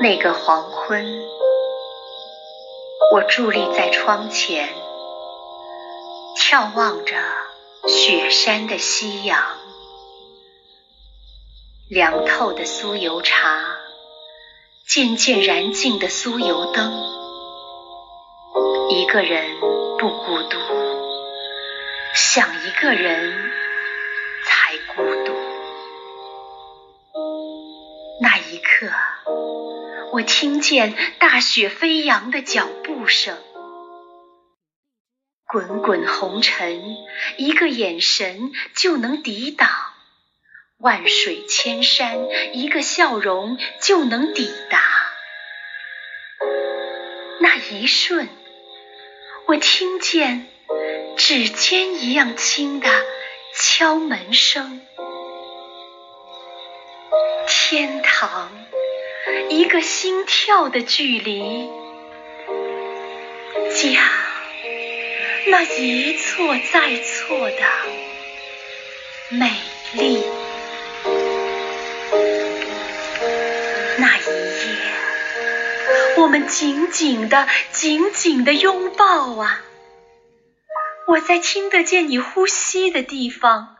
那个黄昏，我伫立在窗前，眺望着雪山的夕阳，凉透的酥油茶，渐渐燃尽的酥油灯，一个人不孤独，想一个人我听见大雪飞扬的脚步声，滚滚红尘，一个眼神就能抵挡；万水千山，一个笑容就能抵达。那一瞬，我听见指尖一样轻的敲门声，天堂。一个心跳的距离，家，那一错再错的美丽。那一夜，我们紧紧的、紧紧的拥抱啊！我在听得见你呼吸的地方，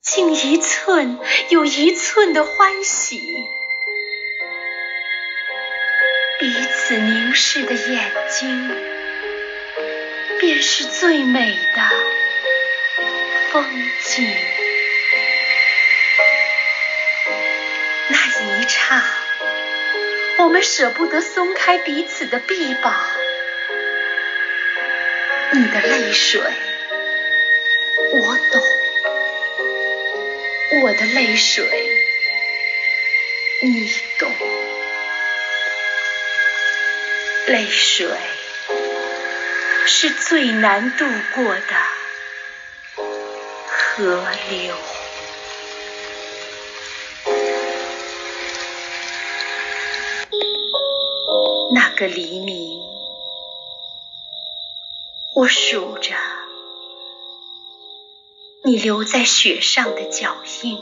竟一寸有一寸的欢喜。此凝视的眼睛，便是最美的风景。那一刹，我们舍不得松开彼此的臂膀。你的泪水，我懂；我的泪水，你懂。泪水是最难渡过的河流。那个黎明，我数着你留在雪上的脚印，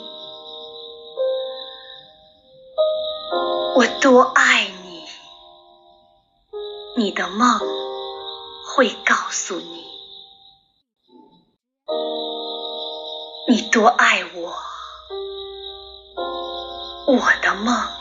我多爱。你的梦会告诉你，你多爱我，我的梦。